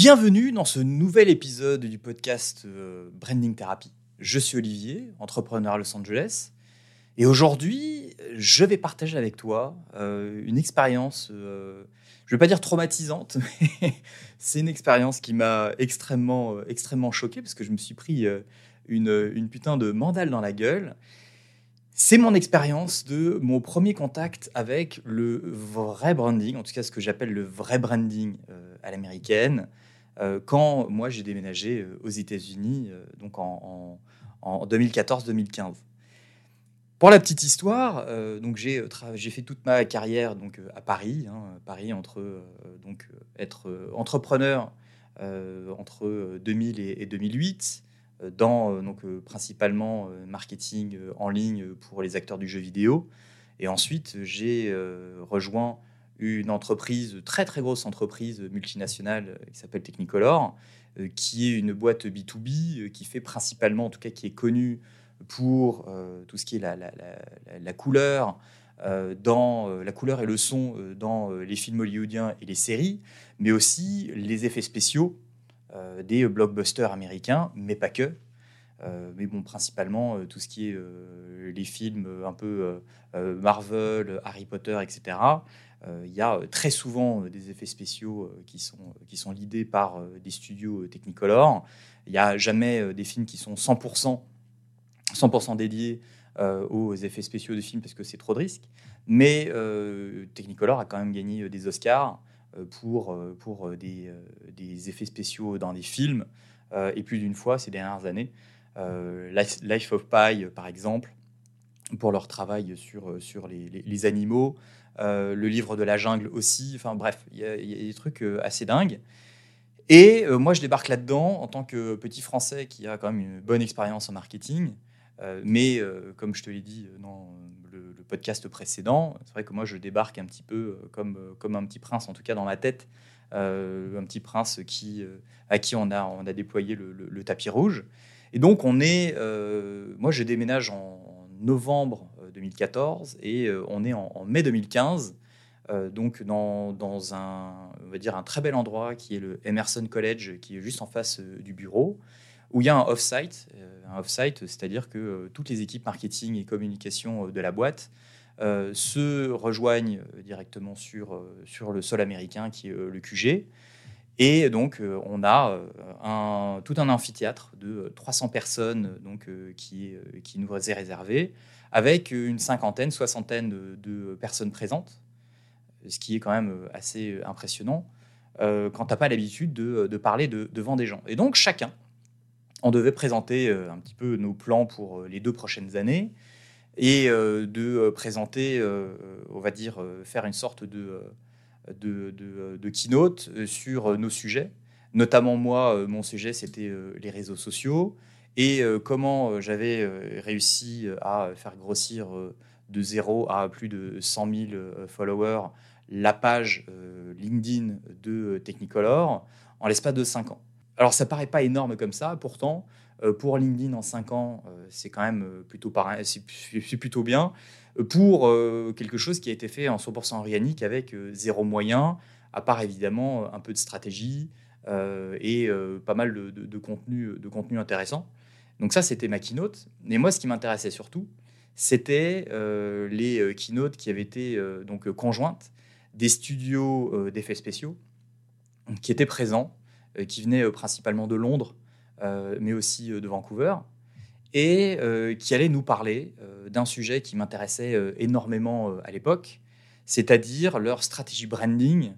Bienvenue dans ce nouvel épisode du podcast euh, Branding Therapy. Je suis Olivier, entrepreneur à Los Angeles. Et aujourd'hui, je vais partager avec toi euh, une expérience, euh, je ne vais pas dire traumatisante, mais c'est une expérience qui m'a extrêmement, extrêmement choqué parce que je me suis pris une, putain de mandale dans la gueule. C'est mon expérience de mon premier contact avec le vrai branding, en tout cas ce que j'appelle le vrai branding à l'américaine, quand moi j'ai déménagé euh, aux États-Unis, euh, donc en, 2014-2015. Pour la petite histoire, donc j'ai fait toute ma carrière donc à Paris, hein, Paris entre donc être entrepreneur entre 2000 et, 2008 dans donc principalement marketing en ligne pour les acteurs du jeu vidéo et ensuite j'ai rejoint une entreprise, très très grosse entreprise multinationale euh, qui s'appelle Technicolor, euh, qui est une boîte B2B, euh, qui fait principalement, en tout cas qui est connue pour tout ce qui est la, la, couleur, dans la couleur et le son dans les films hollywoodiens et les séries, mais aussi les effets spéciaux des blockbusters américains, mais pas que. mais bon, principalement tout ce qui est les films un peu Marvel, Harry Potter, etc. Euh, il y a euh, très souvent euh, des effets spéciaux qui sont, qui sont lidés par des studios Technicolor. Il n'y a jamais des films qui sont 100%, 100 dédiés aux effets spéciaux de films parce que c'est trop de risques. Mais Technicolor a quand même gagné des Oscars pour, pour des, des, effets spéciaux dans les films, et plus d'une fois ces dernières années. Life of Pi, par exemple, pour leur travail sur, sur les animaux, euh, le livre de la jungle aussi. Enfin bref, il y, a des trucs euh, assez dingues. Et euh, moi, je débarque là-dedans en tant que petit Français qui a quand même une bonne expérience en marketing. mais comme je te l'ai dit dans le, podcast précédent, c'est vrai que moi, je débarque un petit peu comme, comme un petit prince, en tout cas dans ma tête, un petit prince à qui on a, on a déployé le, le tapis rouge. Et donc, on est, moi, je déménage en novembre 2014 et euh, on est en, mai 2015, euh, donc dans, dans, un, on va dire un très bel endroit qui est le Emerson College, qui est juste en face euh, du bureau, où il y a un off-site, un off-site, c'est-à-dire que toutes les équipes marketing et communication de la boîte se rejoignent directement sur, sur le sol américain qui est le QG. Et donc, on a un, tout un amphithéâtre de 300 personnes donc, qui, qui nous est réservé, avec une cinquantaine, soixantaine de, personnes présentes, ce qui est quand même euh, assez euh, impressionnant euh, quand tu n'as pas l'habitude de, parler devant des gens. Et donc chacun, on devait présenter un petit peu nos plans pour les deux prochaines années et de présenter, on va dire, faire une sorte de, keynote sur nos sujets. Notamment moi, mon sujet, c'était les réseaux sociaux, et euh, comment euh, j'avais euh, réussi à faire grossir de zéro à plus de 100 000 followers la page LinkedIn de Technicolor en l'espace de 5 ans. Alors ça paraît pas énorme comme ça, pourtant pour LinkedIn en 5 ans, c'est quand même plutôt, bien. Pour quelque chose qui a été fait en 100% organique avec zéro moyen, à part évidemment un peu de stratégie et pas mal de contenu intéressant. Donc ça, c'était ma keynote. Mais moi, ce qui m'intéressait surtout, c'était euh, les euh, keynotes qui avaient été euh, donc conjointes des studios d'effets spéciaux qui étaient présents, qui venaient principalement de Londres, mais aussi de Vancouver, et qui allaient nous parler d'un sujet qui m'intéressait énormément à l'époque, c'est-à-dire leur stratégie branding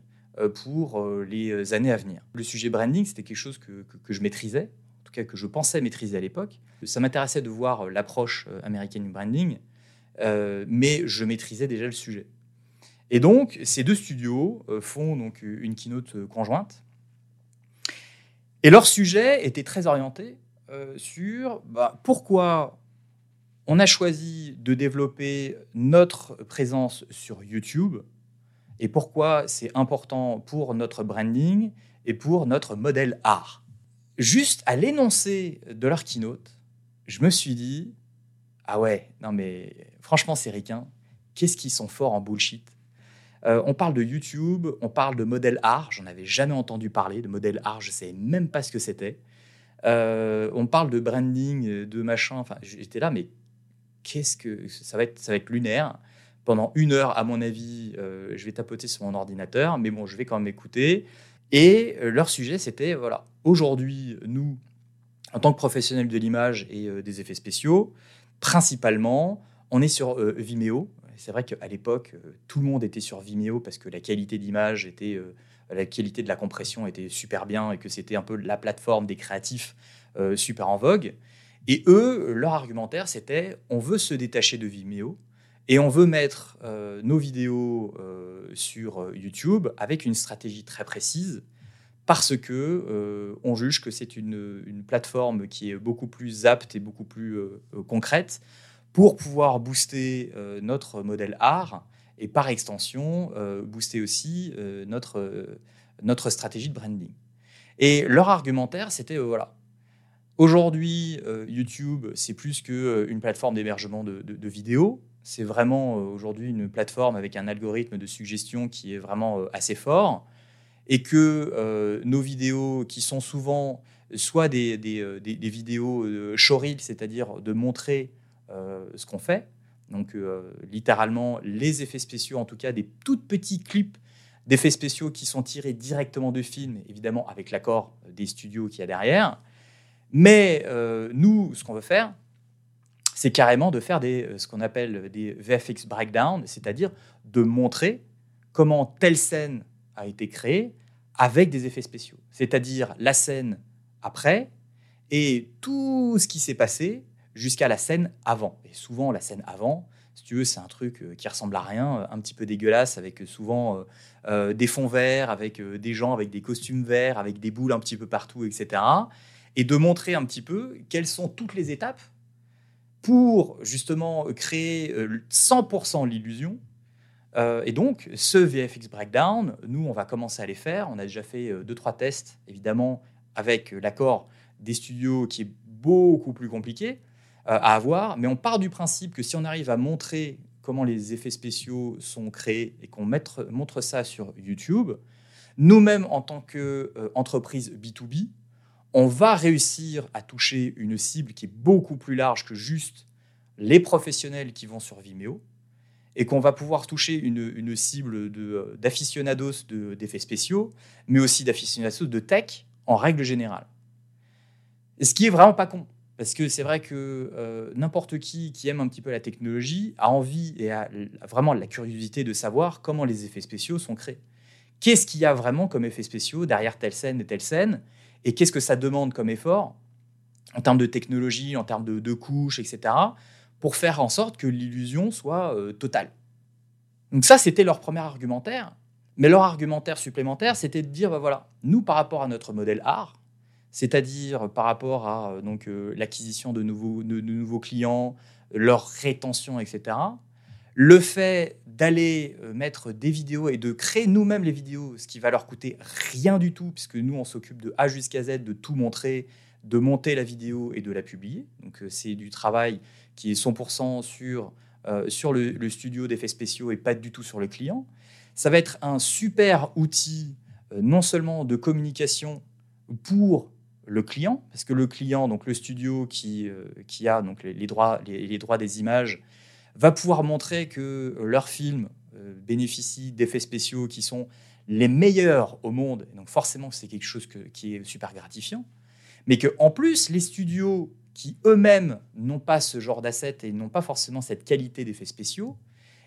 pour les années à venir. Le sujet branding, c'était quelque chose que, je maîtrisais, que je pensais maîtriser à l'époque. Ça m'intéressait de voir euh, l'approche euh, américaine du branding, euh, mais je maîtrisais déjà le sujet. Et donc, ces deux studios font donc une keynote conjointe. Et leur sujet était très orienté sur bah, pourquoi on a choisi de développer notre présence sur YouTube et pourquoi c'est important pour notre branding et pour notre modèle art juste à l'énoncé de leur keynote, je me suis dit ah ouais, non mais franchement, c'est ricain. Qu'est-ce qu'ils sont forts en bullshit on parle de YouTube, on parle de modèle art. J'en avais jamais entendu parler de modèle art. Je ne savais même pas ce que c'était. on parle de branding, de machin. Enfin, j'étais là, mais qu'est-ce que ça va être Ça va être lunaire. Pendant une heure, à mon avis, je vais tapoter sur mon ordinateur, mais bon, je vais quand même écouter. Et leur sujet, c'était voilà, aujourd'hui, nous, en tant que professionnels de l'image et euh, des effets spéciaux, principalement, on est sur euh, Vimeo. C'est vrai qu'à l'époque, euh, tout le monde était sur Vimeo parce que la qualité d'image était, la qualité de la compression était super bien et que c'était un peu la plateforme des créatifs super en vogue. Et eux, leur argumentaire, c'était on veut se détacher de Vimeo et on veut mettre nos vidéos sur YouTube avec une stratégie très précise parce que euh, on juge que c'est une, plateforme qui est beaucoup plus apte et beaucoup plus euh, euh, concrète pour pouvoir booster notre modèle art et par extension booster aussi notre, notre stratégie de branding. Et leur argumentaire, c'était voilà. Aujourd'hui, YouTube, c'est plus qu'une plateforme d'hébergement de, vidéos. C'est vraiment aujourd'hui une plateforme avec un algorithme de suggestion qui est vraiment assez fort et que euh, nos vidéos, qui sont souvent soit des, des, euh, vidéos euh, c'est-à-dire de montrer ce qu'on fait, donc littéralement les effets spéciaux, en tout cas des tout petits clips d'effets spéciaux qui sont tirés directement de films, évidemment avec l'accord des studios qu'il y a derrière. Mais nous, ce qu'on veut faire, c'est carrément de faire des, ce qu'on appelle des VFX breakdown, c'est-à-dire de montrer comment telle scène a été créée avec des effets spéciaux. C'est-à-dire la scène après et tout ce qui s'est passé jusqu'à la scène avant. Et souvent, la scène avant, si tu veux, c'est un truc euh, qui ressemble à rien, un petit peu dégueulasse, avec souvent euh, euh, des fonds verts, avec des gens avec des costumes verts, avec des boules un petit peu partout, etc. Et de montrer un petit peu quelles sont toutes les étapes pour justement créer 100% l'illusion euh, et donc, ce VFX Breakdown, nous, on va commencer à les faire. On a déjà fait euh, deux, trois tests, évidemment, avec euh, l'accord des studios qui est beaucoup plus compliqué à avoir. Mais on part du principe que si on arrive à montrer comment les effets spéciaux sont créés et qu'on montre ça sur YouTube, nous-mêmes, en tant qu'entreprise B2B, on va réussir à toucher une cible qui est beaucoup plus large que juste les professionnels qui vont sur Vimeo et qu'on va pouvoir toucher une, cible d'aficionados d'effets spéciaux, mais aussi d'aficionados de tech en règle générale. ce qui est vraiment pas con, parce que c'est vrai que euh, n'importe qui qui aime un petit peu la technologie a envie et a vraiment la curiosité de savoir comment les effets spéciaux sont créés. Qu'est-ce qu'il y a vraiment comme effets spéciaux derrière telle scène et telle scène, et qu'est-ce que ça demande comme effort en termes de technologie, en termes de, couches, etc pour faire en sorte que l'illusion soit euh, totale? Donc ça, c'était leur premier argumentaire. Mais leur argumentaire supplémentaire, c'était de dire, bah voilà, nous, par rapport à notre modèle art, c'est-à-dire par rapport à euh, euh, l'acquisition de nouveaux, de, nouveaux clients, leur rétention, etc., le fait d'aller mettre des vidéos et de créer nous-mêmes les vidéos, ce qui va leur coûter rien du tout, puisque nous, on s'occupe de A jusqu'à Z, de tout montrer, de monter la vidéo et de la publier. Donc c'est du travail qui est 100% sur, euh, sur le, studio d'effets spéciaux et pas du tout sur le client. Ça va être un super outil euh, non seulement de communication pour le client, parce que le client, donc le studio qui, euh, qui a donc les, droits, les, droits des images, va pouvoir montrer que leur film bénéficie d'effets spéciaux qui sont les meilleurs au monde. donc forcément, c'est quelque chose qui est super gratifiant. Mais que en plus, les studios qui eux-mêmes n'ont pas ce genre d'assets et n'ont pas forcément cette qualité d'effets spéciaux,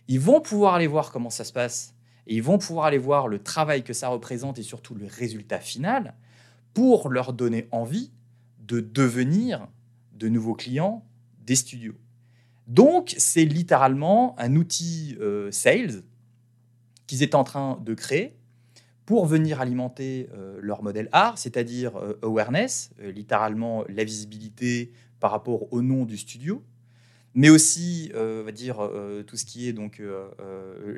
ils vont pouvoir aller voir comment ça se passe et ils vont pouvoir aller voir le travail que ça représente et surtout le résultat final pour leur donner envie de devenir de nouveaux clients des studios. Donc, c'est littéralement un outil euh, sales qu'ils étaient en train de créer pour venir alimenter euh, leur modèle art, c'est-à-dire euh, awareness, littéralement la visibilité par rapport au nom du studio, mais aussi, on va dire, tout ce qui est donc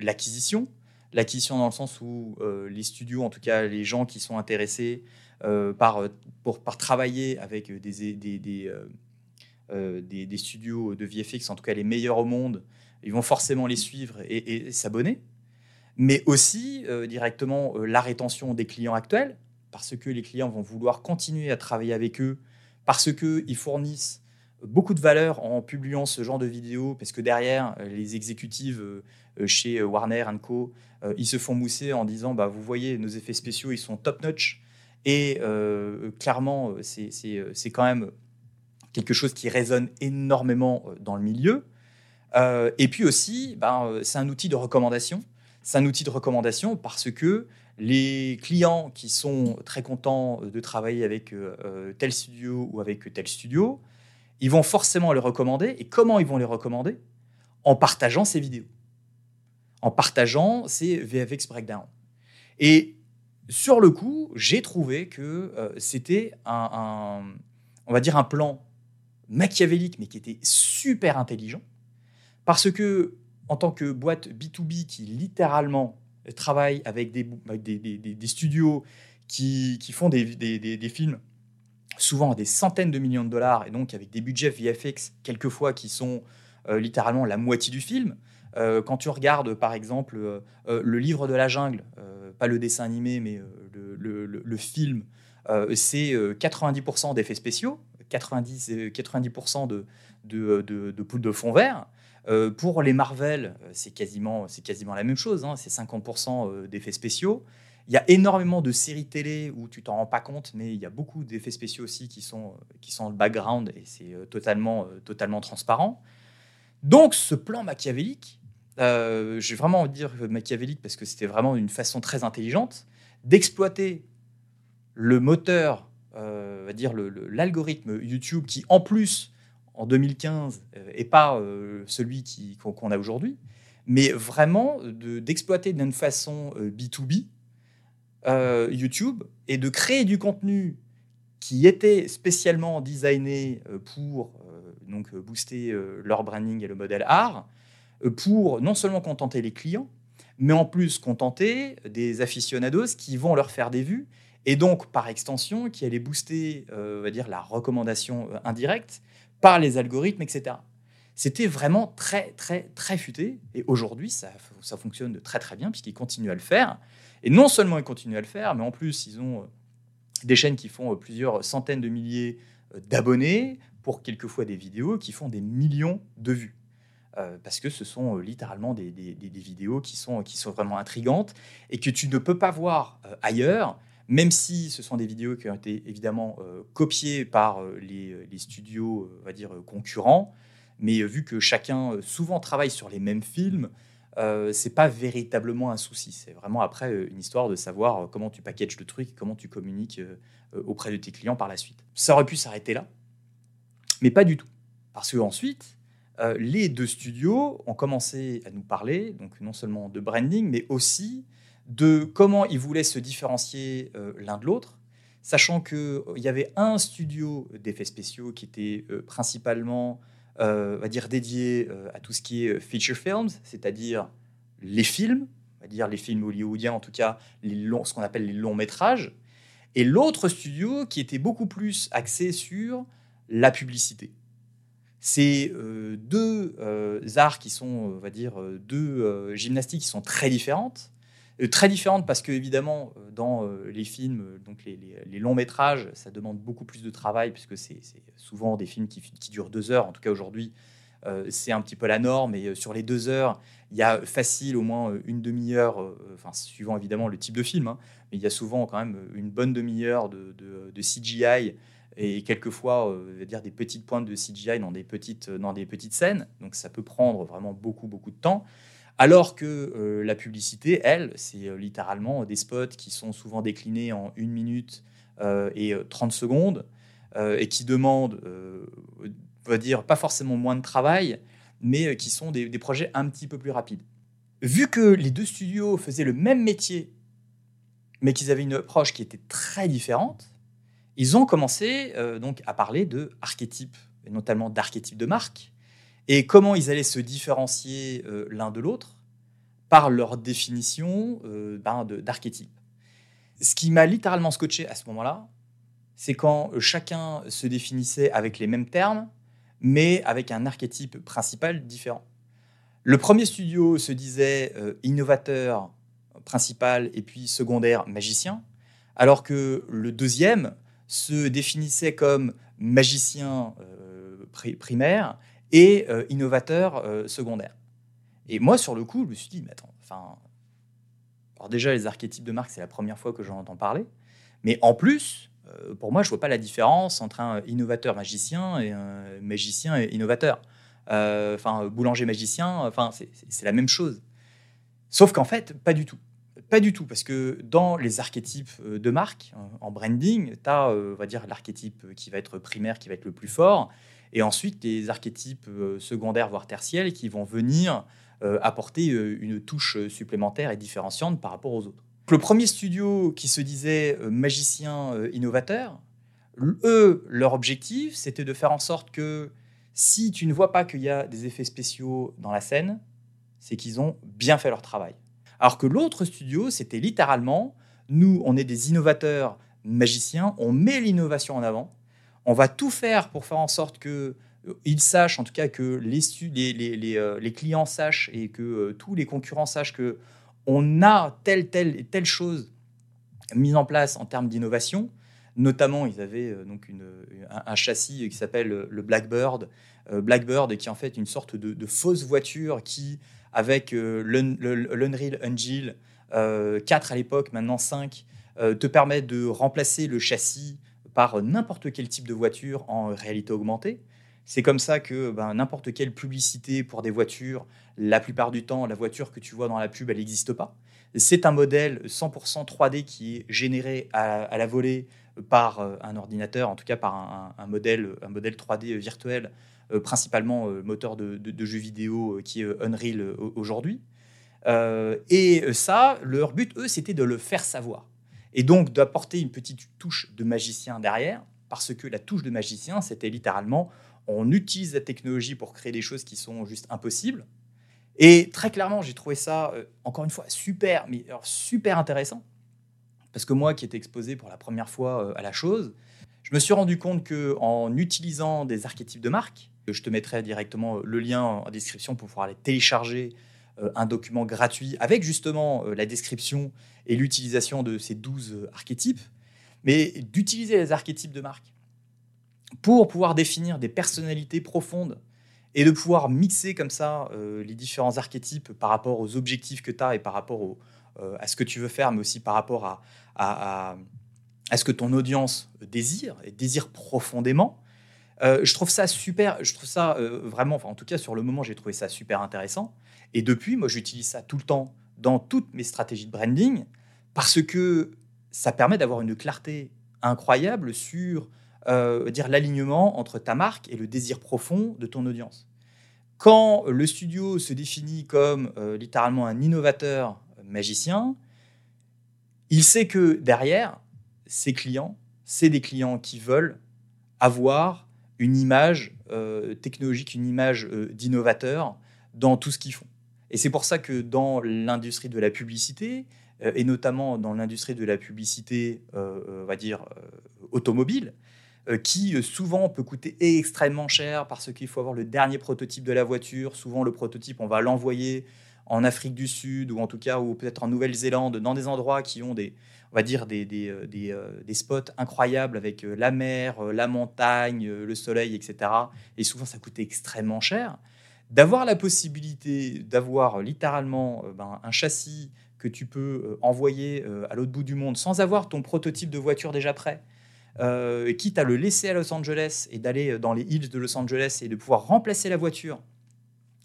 l'acquisition, l'acquisition dans le sens où les studios, en tout cas les gens qui sont intéressés par, pour, par travailler avec des, des, studios de VFX, en tout cas les meilleurs au monde, ils vont forcément les suivre et s'abonner. mais aussi directement la rétention des clients actuels, parce que les clients vont vouloir continuer à travailler avec eux, parce qu'ils fournissent beaucoup de valeur en publiant ce genre de vidéos, parce que derrière, les exécutives chez Warner Co, ils se font mousser en disant, bah, vous voyez, nos effets spéciaux, ils sont top-notch. Et clairement, c'est quand même quelque chose qui résonne énormément dans le milieu. et puis aussi, ben, c'est un outil de recommandation. C'est un outil de recommandation parce que les clients qui sont très contents de travailler avec tel studio ou avec tel studio, ils vont forcément les recommander. Et comment ils vont les recommander? En partageant ces vidéos, en partageant ces VFX Breakdown. Et sur le coup, j'ai trouvé que euh, c'était un, on va dire, un plan machiavélique, mais qui était super intelligent, parce que en tant que boîte B2B qui littéralement travaille avec des, studios qui, font des, films souvent à des centaines de millions de dollars, et donc avec des budgets VFX quelquefois qui sont euh, littéralement la moitié du film. Euh, quand tu regardes par exemple euh, le livre de la jungle, pas le dessin animé, mais le, film, c'est 90% d'effets spéciaux, 90, 90% de, de, de, de poudre de fond vert. pour les Marvel, c'est quasiment, quasiment la même chose, hein, c'est 50% d'effets spéciaux. Il y a énormément de séries télé où tu t'en rends pas compte, mais il y a beaucoup d'effets spéciaux aussi qui sont, qui sont le background et c'est euh, totalement, euh, totalement transparent. Donc ce plan machiavélique, euh, j'ai vraiment envie de dire machiavélique parce que c'était vraiment une façon très intelligente d'exploiter le moteur, euh, va dire l'algorithme YouTube qui en plus en 2015 est pas celui qu'on a aujourd'hui, mais vraiment d'exploiter d'une façon B2B euh, YouTube et de créer du contenu qui était spécialement designé euh, pour euh, donc booster leur branding et le modèle art, pour non seulement contenter les clients, mais en plus contenter des aficionados qui vont leur faire des vues et donc par extension qui allaient booster, on va dire, la recommandation indirecte par les algorithmes, etc. C'était vraiment très, très, très futé. Et aujourd'hui, ça, fonctionne très, très bien puisqu'ils continuent à le faire. Et non seulement ils continuent à le faire, mais en plus, ils ont euh, des chaînes qui font euh, plusieurs centaines de milliers euh, d'abonnés pour quelquefois des vidéos qui font des millions de vues. parce que ce sont littéralement des, vidéos qui sont vraiment intrigantes et que tu ne peux pas voir ailleurs, même si ce sont des vidéos qui ont été évidemment copiées par les, les, studios, on va dire, concurrents. Mais vu que chacun souvent travaille sur les mêmes films, euh, c'est pas véritablement un souci. C'est vraiment après euh, une histoire de savoir euh, comment tu packages le truc, comment tu communiques auprès de tes clients par la suite. Ça aurait pu s'arrêter là, mais pas du tout. Parce que ensuite, les deux studios ont commencé à nous parler, donc non seulement de branding, mais aussi de comment ils voulaient se différencier l'un de l'autre, sachant qu'il y avait un studio d'effets spéciaux qui était principalement euh, va dire dédié euh, à tout ce qui est euh, feature films, c'est-à-dire les films, on va dire les films hollywoodiens, en tout cas les longs, ce qu'on appelle les longs métrages, et l'autre studio qui était beaucoup plus axé sur la publicité. C'est deux arts qui sont, on va dire, deux gymnastiques qui sont très différentes, euh, très différente parce que évidemment euh, dans euh, les films, donc les, longs métrages, ça demande beaucoup plus de travail puisque c'est souvent des films qui, durent deux heures. En tout cas aujourd'hui, c'est un petit peu la norme. Et sur les deux heures, il y a facile au moins une demi-heure, enfin suivant évidemment le type de film, hein, mais il y a souvent quand même une bonne demi-heure de, CGI et quelquefois dire des petites pointes de CGI dans des petites dans des petites scènes. Donc ça peut prendre vraiment beaucoup beaucoup de temps. Alors que euh, la publicité, elle, c'est euh, littéralement des spots qui sont souvent déclinés en une minute euh, et 30 secondes et qui demandent, on va dire, pas forcément moins de travail, mais qui sont des, projets un petit peu plus rapides. Vu que les deux studios faisaient le même métier, mais qu'ils avaient une approche qui était très différente, ils ont commencé donc à parler de archétypes, et notamment d'archétypes de marque, et comment ils allaient se différencier euh, l'un de l'autre par leur définition euh, ben, d'archétype. Ce qui m'a littéralement scotché à ce moment-là, c'est quand chacun se définissait avec les mêmes termes, mais avec un archétype principal différent. Le premier studio se disait euh, innovateur principal et puis secondaire magicien, alors que le deuxième se définissait comme magicien primaire et innovateur secondaire. Et moi, sur le coup, je me suis dit, mais attends, enfin, alors déjà, les archétypes de marque, c'est la première fois que j'en entends parler. Mais en plus, euh, pour moi, je vois pas la différence entre un innovateur magicien et un magicien et innovateur. Euh, enfin, boulanger magicien, enfin, c'est la même chose. Sauf qu'en fait, pas du tout. Pas du tout, parce que dans les archétypes euh, de marque, en branding, tu as, on va dire, l'archétype qui va être primaire, qui va être le plus fort, et ensuite les archétypes secondaires, voire tertiels, qui vont venir apporter une touche supplémentaire et différenciante par rapport aux autres. Le premier studio qui se disait euh, magicien euh, innovateur, eux, leur objectif, c'était de faire en sorte que si tu ne vois pas qu'il y a des effets spéciaux dans la scène, c'est qu'ils ont bien fait leur travail. Alors que l'autre studio, c'était littéralement, nous, on est des innovateurs magiciens, on met l'innovation en avant, on va tout faire pour faire en sorte que euh, ils sachent, en tout cas que les, les clients sachent et que tous les concurrents sachent que on a telle, telle et telle chose mise en place en termes d'innovation. Notamment, ils avaient euh, donc un, châssis qui s'appelle le Blackbird. Euh, Blackbird, qui est en fait une sorte de, fausse voiture qui, avec euh, l'Unreal Engine 4 à l'époque, maintenant 5, te permet de remplacer le châssis par n'importe quel type de voiture en réalité augmentée. C'est comme ça que ben, n'importe quelle publicité pour des voitures, la plupart du temps, la voiture que tu vois dans la pub, elle n'existe pas. C'est un modèle 100% 3D qui est généré à, la volée par euh, un ordinateur, en tout cas par un, modèle, un modèle 3D virtuel, euh, principalement euh, moteur de, jeux vidéo qui est Unreal aujourd'hui. et ça, leur but, eux, c'était de le faire savoir. Et donc d'apporter une petite touche de magicien derrière, parce que la touche de magicien, c'était littéralement on utilise la technologie pour créer des choses qui sont juste impossibles. Et très clairement, j'ai trouvé ça, euh, encore une fois, super, mais super intéressant. Parce que moi, qui étais exposé pour la première fois euh, à la chose, je me suis rendu compte que en utilisant des archétypes de marque, je te mettrai directement le lien en description pour pouvoir aller télécharger euh, un document gratuit avec justement la description et l'utilisation de ces 12 archétypes, mais d'utiliser les archétypes de marque pour pouvoir définir des personnalités profondes et de pouvoir mixer comme ça euh, les différents archétypes par rapport aux objectifs que tu as et par rapport euh, à ce que tu veux faire, mais aussi par rapport à, ce que ton audience désire et désire profondément. Euh, je trouve ça super, je trouve ça vraiment, enfin, en tout cas sur le moment, j'ai trouvé ça super intéressant. Et depuis, moi, j'utilise ça tout le temps dans toutes mes stratégies de branding parce que ça permet d'avoir une clarté incroyable sur euh, dire l'alignement entre ta marque et le désir profond de ton audience. Quand le studio se définit comme euh, littéralement un innovateur magicien, il sait que derrière, ses clients, c'est des clients qui veulent avoir une image euh, technologique, une image d'innovateur dans tout ce qu'ils font. Et c'est pour ça que dans l'industrie de la publicité, et notamment dans l'industrie de la publicité, on va dire, automobile, euh, qui euh, souvent peut coûter extrêmement cher parce qu'il faut avoir le dernier prototype de la voiture. Souvent, le prototype, on va l'envoyer en Afrique du Sud ou en tout cas, ou peut-être en Nouvelle-Zélande, dans des endroits qui ont des, on va dire, des, des, euh, des, des spots incroyables avec la mer, la montagne, le soleil, etc. Et souvent, ça coûte extrêmement cher. D'avoir la possibilité d'avoir littéralement ben, un châssis que tu peux envoyer à l'autre bout du monde sans avoir ton prototype de voiture déjà prêt, euh, quitte à le laisser à Los Angeles et d'aller dans les hills de Los Angeles et de pouvoir remplacer la voiture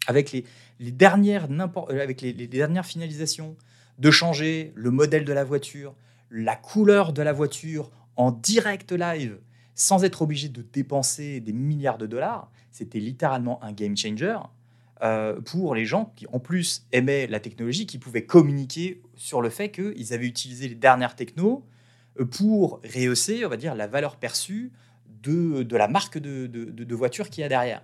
avec les, dernières, euh, les, dernières finalisations, de changer le modèle de la voiture, la couleur de la voiture en direct live, sans être obligé de dépenser des milliards de dollars, c'était littéralement un game changer euh, pour les gens qui, en plus, aimaient la technologie, qui pouvaient communiquer sur le fait qu'ils avaient utilisé les dernières technos pour rehausser, on va dire, la valeur perçue de, la marque de, voiture qu'il y a derrière.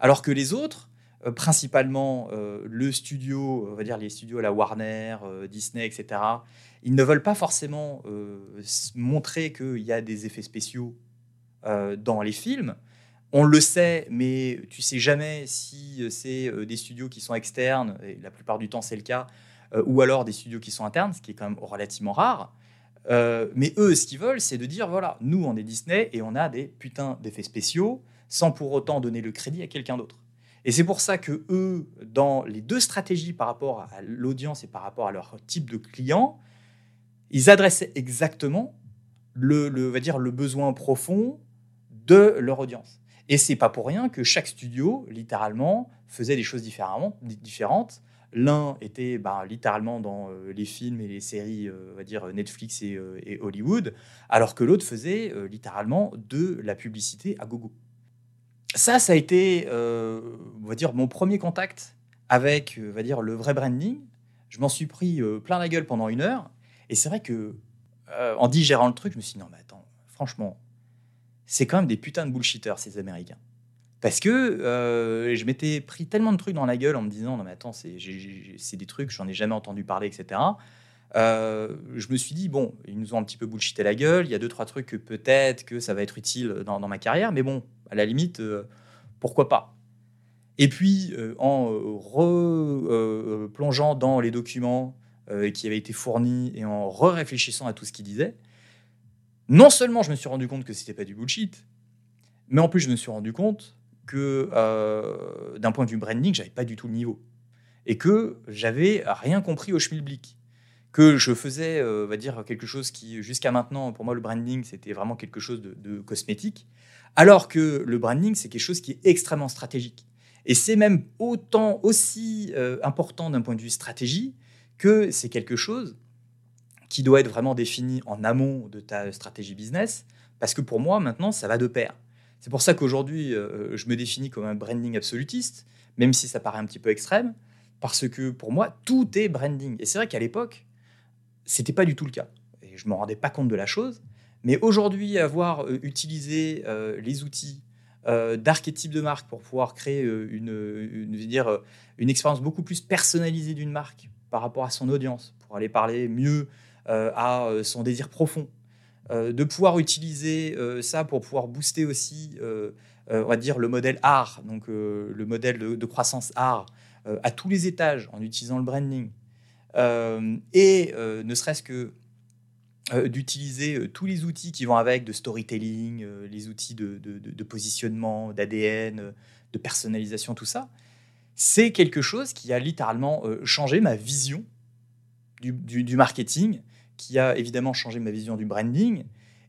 Alors que les autres, euh, principalement euh, le studio, on va dire les studios à la Warner, euh, Disney, etc., ils ne veulent pas forcément montrer qu'il y a des effets spéciaux dans les films. On le sait, mais tu sais jamais si c'est des studios qui sont externes, et la plupart du temps c'est le cas, ou alors des studios qui sont internes, ce qui est quand même relativement rare. mais eux, ce qu'ils veulent, c'est de dire voilà, nous, on est Disney et on a des putains d'effets spéciaux, sans pour autant donner le crédit à quelqu'un d'autre. Et c'est pour ça que eux, dans les deux stratégies par rapport à l'audience et par rapport à leur type de client, ils adressaient exactement le, va dire, le besoin profond de leur audience. Et c'est pas pour rien que chaque studio, littéralement, faisait des choses différemment, différentes. L'un était bah, littéralement dans euh, les films et les séries, euh, va dire Netflix et, euh, et Hollywood, alors que l'autre faisait littéralement de la publicité à gogo. Ça, ça a été, on va dire, mon premier contact avec, va dire, le vrai branding. Je m'en suis pris plein la gueule pendant une heure. Et c'est vrai que en digérant le truc, je me suis dit non mais attends, franchement, c'est quand même des putains de bullshitters ces Américains. Parce que euh, je m'étais pris tellement de trucs dans la gueule en me disant non mais attends c'est des trucs j'en ai jamais entendu parler etc. Euh, je me suis dit bon ils nous ont un petit peu bullshité la gueule il y a deux trois trucs que peut-être que ça va être utile dans, ma carrière mais bon à la limite euh, pourquoi pas? Et puis en replongeant dans les documents qui avaient été fournis et en re-réfléchissant à tout ce qu'ils disaient, non seulement je me suis rendu compte que c'était pas du bullshit, mais en plus je me suis rendu compte que euh, d'un point de vue branding, j'avais pas du tout le niveau et que j'avais rien compris au schmilblick. Que je faisais, euh, va dire, quelque chose qui, jusqu'à maintenant, pour moi, le branding, c'était vraiment quelque chose de, cosmétique, alors que le branding, c'est quelque chose qui est extrêmement stratégique. Et c'est même autant aussi euh, important d'un point de vue stratégie que c'est quelque chose qui doit être vraiment défini en amont de ta stratégie business, parce que pour moi, maintenant, ça va de pair. C'est pour ça qu'aujourd'hui, euh, je me définis comme un branding absolutiste, même si ça paraît un petit peu extrême, parce que pour moi, tout est branding. Et c'est vrai qu'à l'époque, c'était pas du tout le cas. Et je me rendais pas compte de la chose. Mais aujourd'hui, avoir euh, utilisé euh, les outils d'archétype de marque pour pouvoir créer une, dire, une expérience beaucoup plus personnalisée d'une marque par rapport à son audience, pour aller parler mieux euh, à euh, son désir profond. Euh, de pouvoir utiliser ça pour pouvoir booster aussi, on va dire, le modèle art, donc le modèle de, croissance art, à tous les étages en utilisant le branding. Et ne serait-ce que d'utiliser tous les outils qui vont avec, de storytelling, les outils de, positionnement, d'ADN, de personnalisation, tout ça, c'est quelque chose qui a littéralement changé ma vision du, marketing qui a évidemment changé ma vision du branding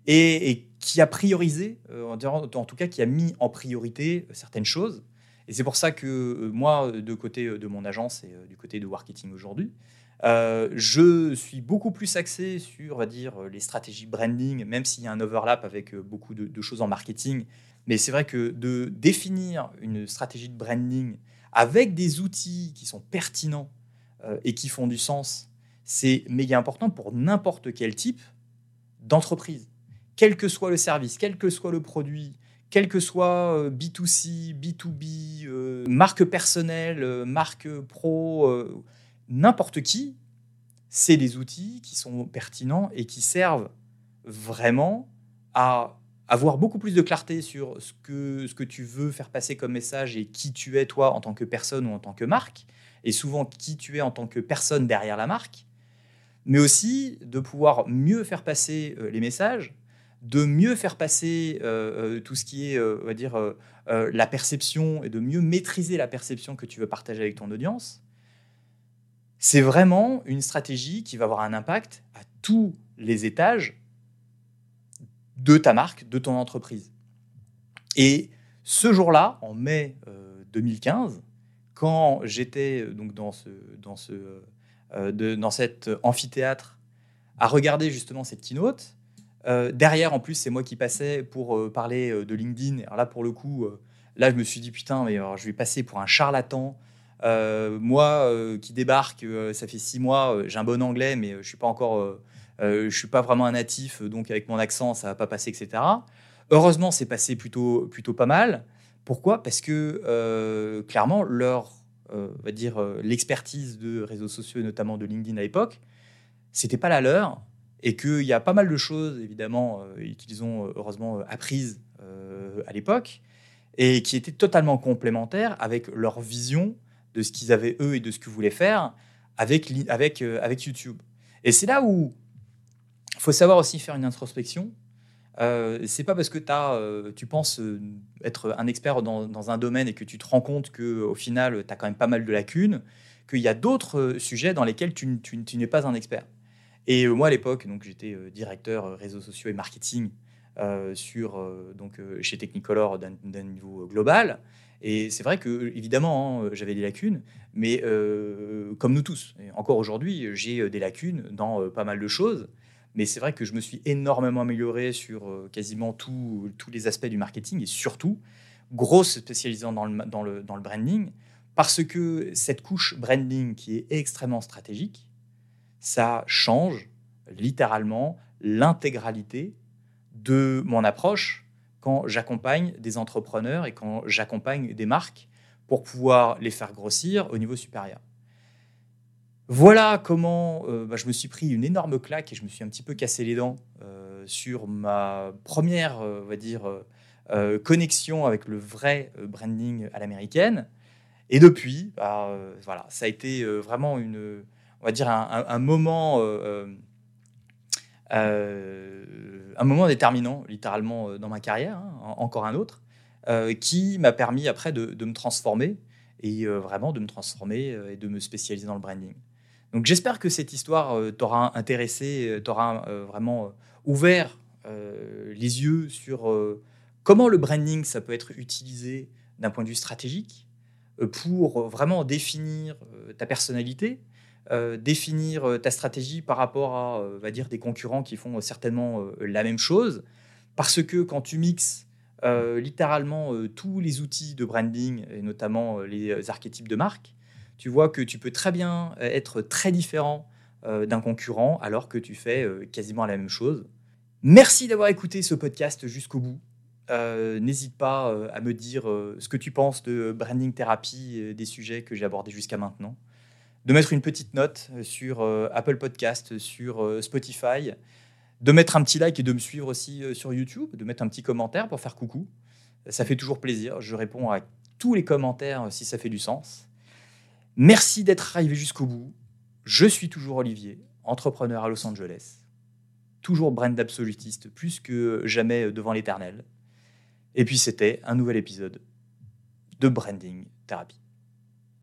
et, qui a priorisé, euh, en, tout cas qui a mis en priorité certaines choses. Et c'est pour ça que euh, moi, de côté euh, de mon agence et du côté de marketing aujourd'hui, je suis beaucoup plus axé sur, on va dire, les stratégies branding, même s'il y a un overlap avec beaucoup de, choses en marketing. Mais c'est vrai que de définir une stratégie de branding avec des outils qui sont pertinents et qui font du sens c'est méga important pour n'importe quel type d'entreprise. Quel que soit le service, quel que soit le produit, quel que soit B2C, B2B, marque personnelle, euh, marque pro, euh, n'importe qui, c'est des outils qui sont pertinents et qui servent vraiment à avoir beaucoup plus de clarté sur ce que, ce que tu veux faire passer comme message et qui tu es toi en tant que personne ou en tant que marque, et souvent qui tu es en tant que personne derrière la marque, mais aussi de pouvoir mieux faire passer euh, les messages, de mieux faire passer euh, euh, tout ce qui est, on va dire, la perception et de mieux maîtriser la perception que tu veux partager avec ton audience. C'est vraiment une stratégie qui va avoir un impact à tous les étages de ta marque, de ton entreprise. Et ce jour-là, en mai 2015, quand j'étais donc dans ce, dans ce euh, dans cet amphithéâtre à regarder justement cette keynote. Euh, derrière, en plus, c'est moi qui passais pour euh, parler de LinkedIn. Alors là, pour le coup, là, je me suis dit, putain, mais je vais passer pour un charlatan. Moi qui débarque, ça fait six mois, j'ai un bon anglais, mais je suis pas encore, je suis pas vraiment un natif, donc avec mon accent, ça va pas passer, etc. Heureusement, c'est passé plutôt, plutôt pas mal. Pourquoi? Parce que clairement, leur euh, va dire, euh, l'expertise de réseaux sociaux, notamment de LinkedIn à l'époque, c'était pas la leur, et qu'il y a pas mal de choses, évidemment, euh, qu'ils ont heureusement apprises à l'époque, et qui étaient totalement complémentaires avec leur vision de ce qu'ils avaient eux et de ce qu'ils voulaient faire, avec, avec, avec YouTube. Et c'est là où il faut savoir aussi faire une introspection. Euh, c'est pas parce que as, tu penses être un expert dans, dans, un domaine et que tu te rends compte qu'au final, tu as quand même pas mal de lacunes, qu'il y a d'autres sujets dans lesquels tu, tu, tu n'es pas un expert. Et moi, à l'époque, donc j'étais directeur réseaux sociaux et marketing sur, donc, chez Technicolor d'un niveau global. Et c'est vrai que, évidemment, hein, j'avais des lacunes, mais euh, comme nous tous, encore aujourd'hui, j'ai euh, des lacunes dans euh, pas mal de choses. Mais c'est vrai que je me suis énormément amélioré sur quasiment tous les aspects du marketing et surtout, grosse spécialisant dans le, dans, le, dans le branding, parce que cette couche branding qui est extrêmement stratégique, ça change littéralement l'intégralité de mon approche quand j'accompagne des entrepreneurs et quand j'accompagne des marques pour pouvoir les faire grossir au niveau supérieur. Voilà comment euh, bah, je me suis pris une énorme claque et je me suis un petit peu cassé les dents euh, sur ma première, euh, on va dire, connexion avec le vrai branding à l'américaine. Et depuis, bah, voilà, ça a été vraiment une, on va dire un, moment un moment déterminant, littéralement, euh, dans ma carrière, hein, encore un autre, euh, qui m'a permis après de, me transformer et vraiment de me transformer et de me spécialiser dans le branding. Donc j'espère que cette histoire t'aura intéressé, t'aura vraiment ouvert les yeux sur comment le branding ça peut être utilisé d'un point de vue stratégique pour vraiment définir ta personnalité, euh, définir euh, ta stratégie par rapport à euh, va dire, des concurrents qui font certainement la même chose. Parce que quand tu mixes littéralement tous les outils de branding, et notamment les archétypes de marque, tu vois que tu peux très bien être très différent d'un concurrent alors que tu fais quasiment la même chose. Merci d'avoir écouté ce podcast jusqu'au bout. N'hésite pas à me dire ce que tu penses de branding thérapie, des sujets que j'ai abordés jusqu'à maintenant de mettre une petite note euh, sur euh, Apple Podcast, sur euh, Spotify, de mettre un petit like et de me suivre aussi sur YouTube, de mettre un petit commentaire pour faire coucou. Ça fait toujours plaisir. Je réponds à tous les commentaires si ça fait du sens. Merci d'être arrivé jusqu'au bout. Je suis toujours Olivier, entrepreneur à Los Angeles. Toujours brand absolutiste, plus que jamais devant l'éternel. Et puis c'était un nouvel épisode de Branding Thérapie.